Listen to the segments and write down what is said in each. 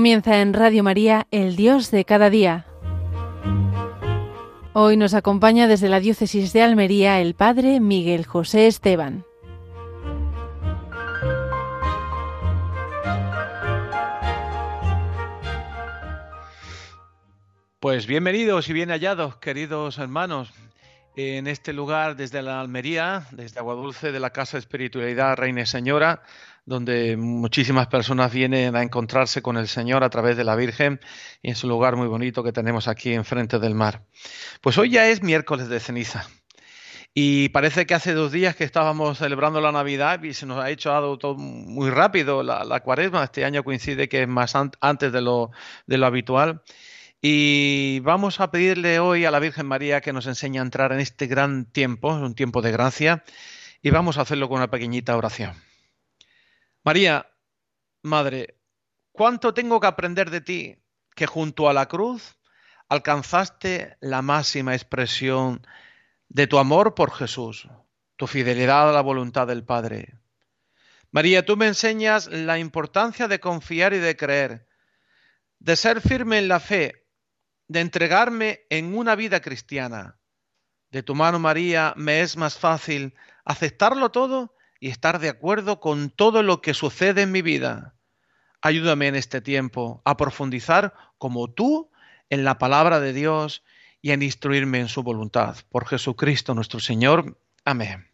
Comienza en Radio María, el Dios de cada día. Hoy nos acompaña desde la diócesis de Almería el Padre Miguel José Esteban. Pues bienvenidos y bien hallados, queridos hermanos, en este lugar desde la Almería, desde Aguadulce de la Casa Espiritualidad Reina y Señora, donde muchísimas personas vienen a encontrarse con el Señor a través de la Virgen y en su lugar muy bonito que tenemos aquí enfrente del mar. Pues hoy ya es miércoles de ceniza. Y parece que hace dos días que estábamos celebrando la Navidad y se nos ha hecho todo muy rápido la, cuaresma. Este año coincide que es más antes de lo, de lo habitual. Y vamos a pedirle hoy a la Virgen María que nos enseñe a entrar en este gran tiempo, un tiempo de gracia, y vamos a hacerlo con una pequeñita oración. María, Madre, ¿cuánto tengo que aprender de ti que junto a la cruz alcanzaste la máxima expresión de tu amor por Jesús, tu fidelidad a la voluntad del Padre? María, tú me enseñas la importancia de confiar y de creer, de ser firme en la fe, de entregarme en una vida cristiana. De tu mano, María, me es más fácil aceptarlo todo y estar de acuerdo con todo lo que sucede en mi vida. Ayúdame en este tiempo a profundizar como tú en la palabra de Dios y en instruirme en su voluntad. Por Jesucristo nuestro Señor. Amén.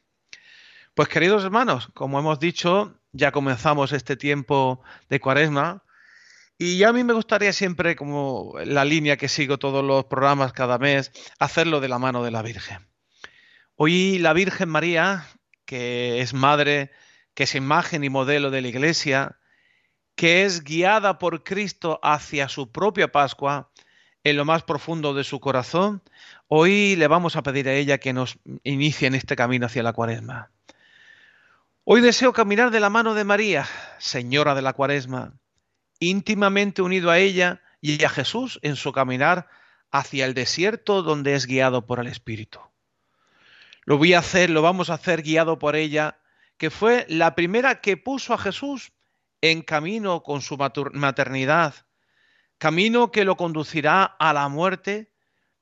Pues queridos hermanos, como hemos dicho, ya comenzamos este tiempo de cuaresma y a mí me gustaría siempre, como la línea que sigo todos los programas cada mes, hacerlo de la mano de la Virgen. Hoy la Virgen María, que es madre, que es imagen y modelo de la Iglesia, que es guiada por Cristo hacia su propia Pascua, en lo más profundo de su corazón, hoy le vamos a pedir a ella que nos inicie en este camino hacia la cuaresma. Hoy deseo caminar de la mano de María, Señora de la cuaresma, íntimamente unido a ella y a Jesús en su caminar hacia el desierto donde es guiado por el Espíritu. Lo voy a hacer, lo vamos a hacer guiado por ella, que fue la primera que puso a Jesús en camino con su maternidad, camino que lo conducirá a la muerte,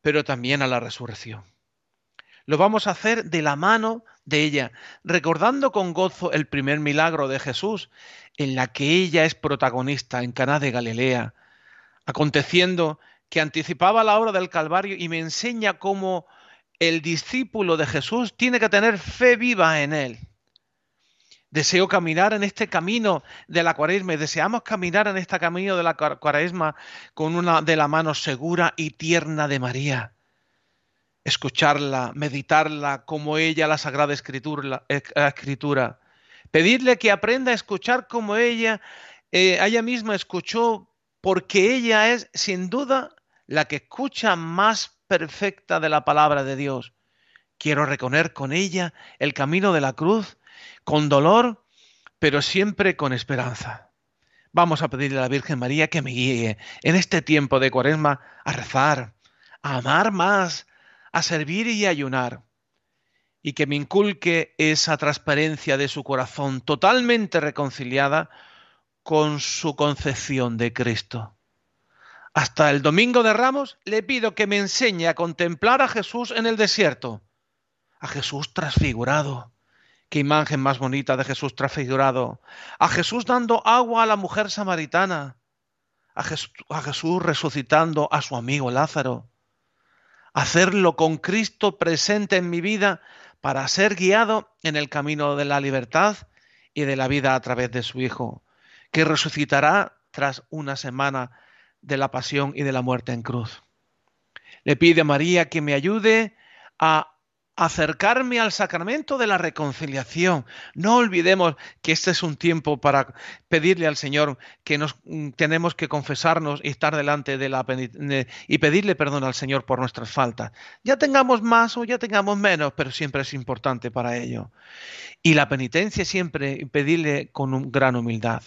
pero también a la resurrección. Lo vamos a hacer de la mano de ella, recordando con gozo el primer milagro de Jesús, en la que ella es protagonista en Caná de Galilea, aconteciendo que anticipaba la hora del Calvario y me enseña cómo el discípulo de Jesús tiene que tener fe viva en él. Deseo caminar en este camino de la cuaresma y deseamos caminar en este camino de la cuaresma con una de la mano segura y tierna de María. Escucharla, meditarla como ella la Sagrada Escritura. escritura. Pedirle que aprenda a escuchar como ella, eh, ella misma escuchó, porque ella es sin duda la que escucha más perfecta de la palabra de Dios. Quiero reconocer con ella el camino de la cruz, con dolor, pero siempre con esperanza. Vamos a pedirle a la Virgen María que me guíe en este tiempo de cuaresma a rezar, a amar más, a servir y ayunar, y que me inculque esa transparencia de su corazón totalmente reconciliada con su concepción de Cristo. Hasta el domingo de Ramos le pido que me enseñe a contemplar a Jesús en el desierto, a Jesús transfigurado. Qué imagen más bonita de Jesús transfigurado. A Jesús dando agua a la mujer samaritana. A, Jesús resucitando a su amigo Lázaro. Hacerlo con Cristo presente en mi vida para ser guiado en el camino de la libertad y de la vida a través de su Hijo, que resucitará tras una semana de la pasión y de la muerte en cruz. Le pide a María que me ayude a acercarme al sacramento de la reconciliación. No olvidemos que este es un tiempo para pedirle al Señor que nos mm, tenemos que confesarnos y estar delante de la y pedirle perdón al Señor por nuestras faltas. Ya tengamos más o ya tengamos menos, pero siempre es importante para ello. Y la penitencia siempre pedirle con gran humildad.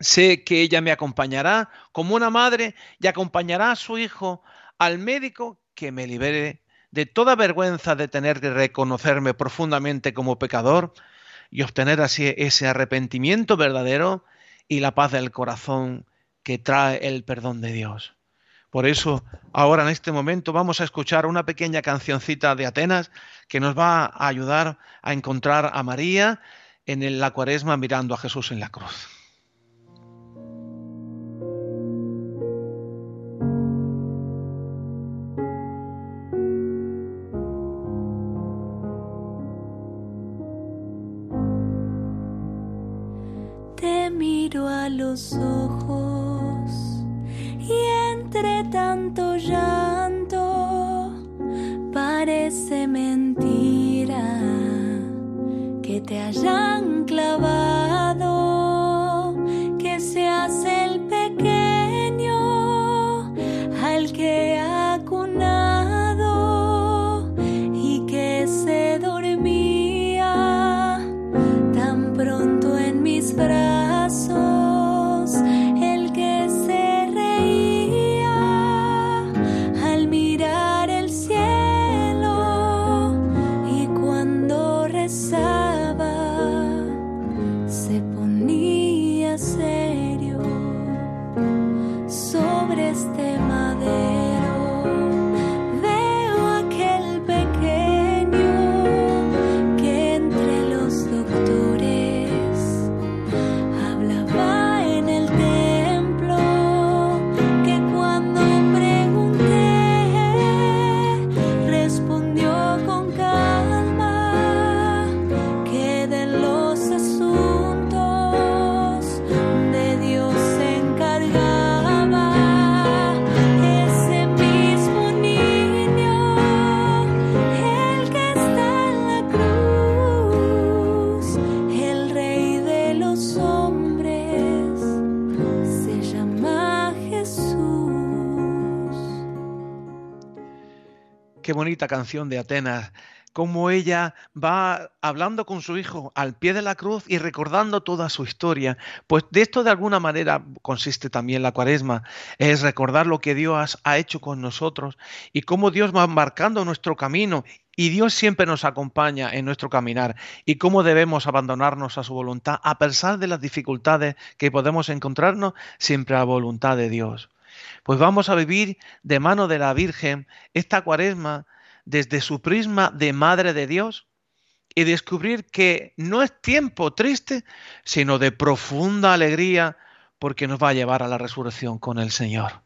Sé que ella me acompañará como una madre y acompañará a su hijo al médico que me libere de toda vergüenza de tener que reconocerme profundamente como pecador y obtener así ese arrepentimiento verdadero y la paz del corazón que trae el perdón de Dios. Por eso, ahora en este momento vamos a escuchar una pequeña cancioncita de Atenas que nos va a ayudar a encontrar a María en la cuaresma mirando a Jesús en la cruz. Los ojos y entre tanto llanto parece mentira que te hayan clavado, Qué bonita canción de Atenas, cómo ella va hablando con su hijo al pie de la cruz y recordando toda su historia. Pues de esto de alguna manera consiste también la cuaresma, es recordar lo que Dios ha hecho con nosotros y cómo Dios va marcando nuestro camino y Dios siempre nos acompaña en nuestro caminar y cómo debemos abandonarnos a su voluntad a pesar de las dificultades que podemos encontrarnos, siempre a la voluntad de Dios. Pues vamos a vivir de mano de la Virgen esta cuaresma desde su prisma de Madre de Dios y descubrir que no es tiempo triste, sino de profunda alegría porque nos va a llevar a la resurrección con el Señor.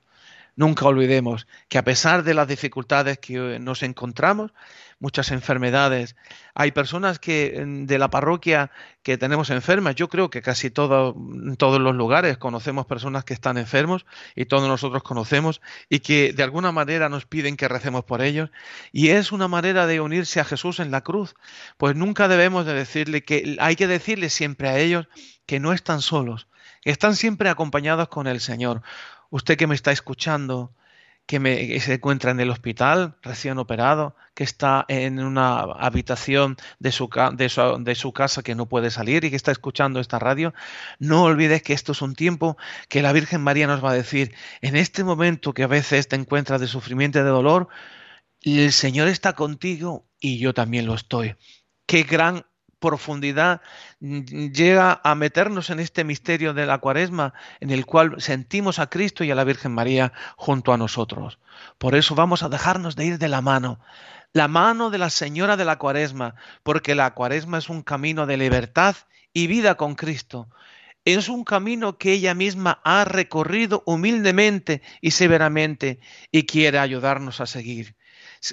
Nunca olvidemos que a pesar de las dificultades que nos encontramos, muchas enfermedades, hay personas que de la parroquia que tenemos enfermas, yo creo que casi todo, en todos los lugares conocemos personas que están enfermos y todos nosotros conocemos y que de alguna manera nos piden que recemos por ellos. Y es una manera de unirse a Jesús en la cruz, pues nunca debemos de decirle que hay que decirle siempre a ellos que no están solos, que están siempre acompañados con el Señor. Usted que me está escuchando, que, me, se encuentra en el hospital recién operado, que está en una habitación de su, de, su, de su, casa que no puede salir y que está escuchando esta radio, no olvides que esto es un tiempo que la Virgen María nos va a decir, en este momento que a veces te encuentras de sufrimiento y de dolor, el Señor está contigo y yo también lo estoy. Qué gran profundidad llega a meternos en este misterio de la cuaresma en el cual sentimos a Cristo y a la Virgen María junto a nosotros. Por eso vamos a dejarnos de ir de la mano, la mano de la Señora de la cuaresma, porque la cuaresma es un camino de libertad y vida con Cristo. Es un camino que ella misma ha recorrido humildemente y severamente y quiere ayudarnos a seguir.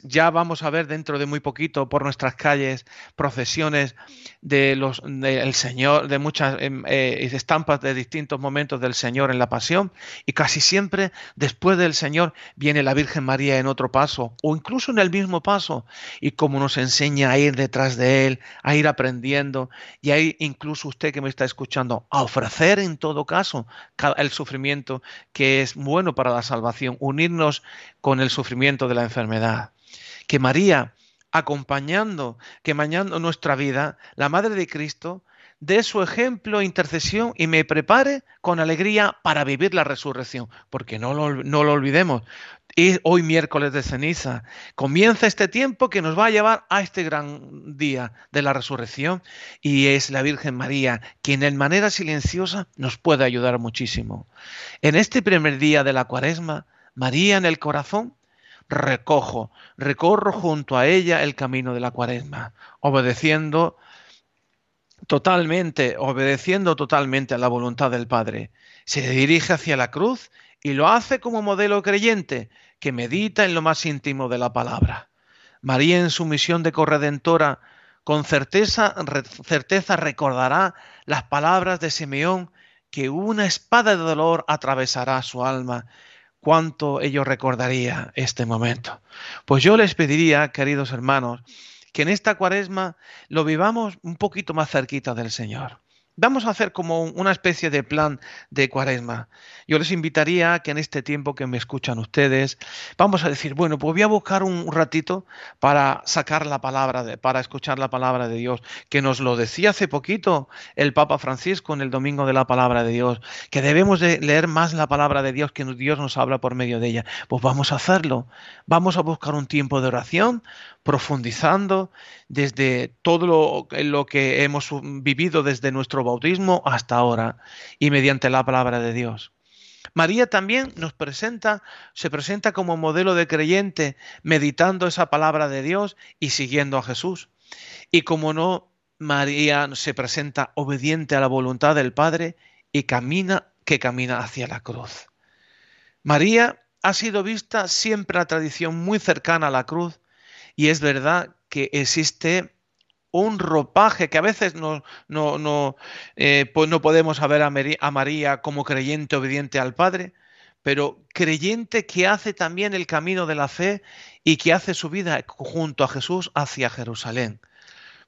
Ya vamos a ver dentro de muy poquito por nuestras calles procesiones de los del Señor, de muchas eh, estampas de distintos momentos del Señor en la pasión, y casi siempre después del Señor viene la Virgen María en otro paso, o incluso en el mismo paso, y como nos enseña a ir detrás de Él, a ir aprendiendo, y ahí incluso usted que me está escuchando, a ofrecer en todo caso el sufrimiento que es bueno para la salvación, unirnos con el sufrimiento de la enfermedad que María, acompañando, que mañana nuestra vida, la Madre de Cristo, dé su ejemplo, intercesión y me prepare con alegría para vivir la resurrección, porque no lo, no lo olvidemos. y hoy miércoles de ceniza. Comienza este tiempo que nos va a llevar a este gran día de la resurrección y es la Virgen María quien en manera silenciosa nos puede ayudar muchísimo. En este primer día de la cuaresma, María en el corazón, recojo, recorro junto a ella el camino de la cuaresma, obedeciendo totalmente, obedeciendo totalmente a la voluntad del Padre. Se dirige hacia la cruz y lo hace como modelo creyente que medita en lo más íntimo de la palabra. María en su misión de corredentora con certeza, certeza recordará las palabras de Simeón que una espada de dolor atravesará su alma. Cuánto ello recordaría este momento. Pues yo les pediría, queridos hermanos, que en esta cuaresma lo vivamos un poquito más cerquita del Señor. Vamos a hacer como una especie de plan de cuaresma. Yo les invitaría que en este tiempo que me escuchan ustedes, vamos a decir, bueno, pues voy a buscar un ratito para sacar la palabra, de, para escuchar la palabra de Dios, que nos lo decía hace poquito el Papa Francisco en el Domingo de la Palabra de Dios, que debemos de leer más la palabra de Dios, que Dios nos habla por medio de ella. Pues vamos a hacerlo. Vamos a buscar un tiempo de oración, profundizando desde todo lo, lo, que hemos vivido desde nuestro bautismo hasta ahora y mediante la palabra de Dios. María también nos presenta, se presenta como modelo de creyente, meditando esa palabra de Dios y siguiendo a Jesús. Y como no, María se presenta obediente a la voluntad del Padre y camina que camina hacia la cruz. María ha sido vista siempre la tradición muy cercana a la cruz y es verdad que existe un ropaje que a veces no, no, no, pues no podemos ver a María como creyente obediente al Padre, pero creyente que hace también el camino de la fe y que hace su vida junto a Jesús hacia Jerusalén.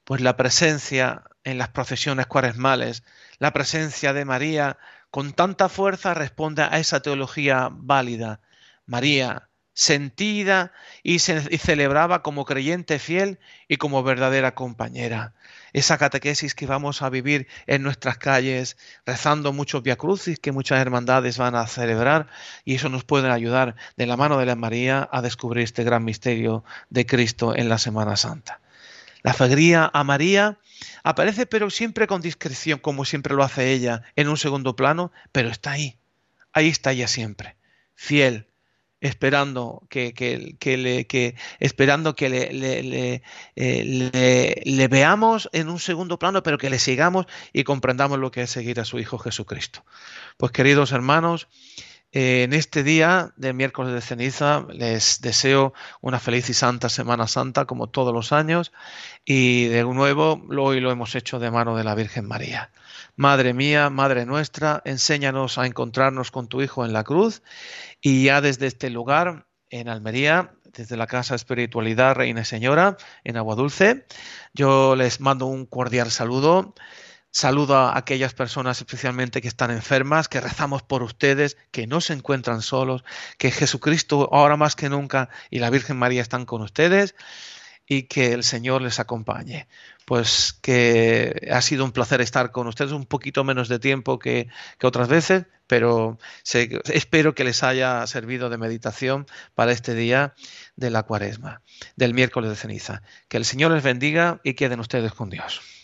Pues la presencia en las procesiones cuaresmales, la presencia de María con tanta fuerza responde a esa teología válida. María, sentida y, se, celebraba como creyente fiel y como verdadera compañera. Esa catequesis que vamos a vivir en nuestras calles, rezando muchos viacrucis que muchas hermandades van a celebrar, y eso nos puede ayudar de la mano de la María a descubrir este gran misterio de Cristo en la Semana Santa. La alegría a María aparece, pero siempre con discreción, como siempre lo hace ella, en un segundo plano, pero está ahí. Ahí está ella siempre, fiel, esperando que, le, que esperando que le, eh, le, veamos en un segundo plano, pero que le sigamos y comprendamos lo que es seguir a su Hijo Jesucristo. Pues queridos hermanos, en este día de miércoles de ceniza les deseo una feliz y santa Semana Santa como todos los años y de nuevo hoy lo hemos hecho de mano de la Virgen María. Madre mía, Madre nuestra, enséñanos a encontrarnos con tu Hijo en la cruz y ya desde este lugar, en Almería, desde la Casa Espiritualidad Reina Señora, en Agua Dulce, yo les mando un cordial saludo. Saludo a aquellas personas especialmente que están enfermas, que rezamos por ustedes, que no se encuentran solos, que Jesucristo ahora más que nunca y la Virgen María están con ustedes y que el Señor les acompañe. Pues que ha sido un placer estar con ustedes un poquito menos de tiempo que, otras veces, pero espero que les haya servido de meditación para este día de la cuaresma, del miércoles de ceniza. Que el Señor les bendiga y queden ustedes con Dios.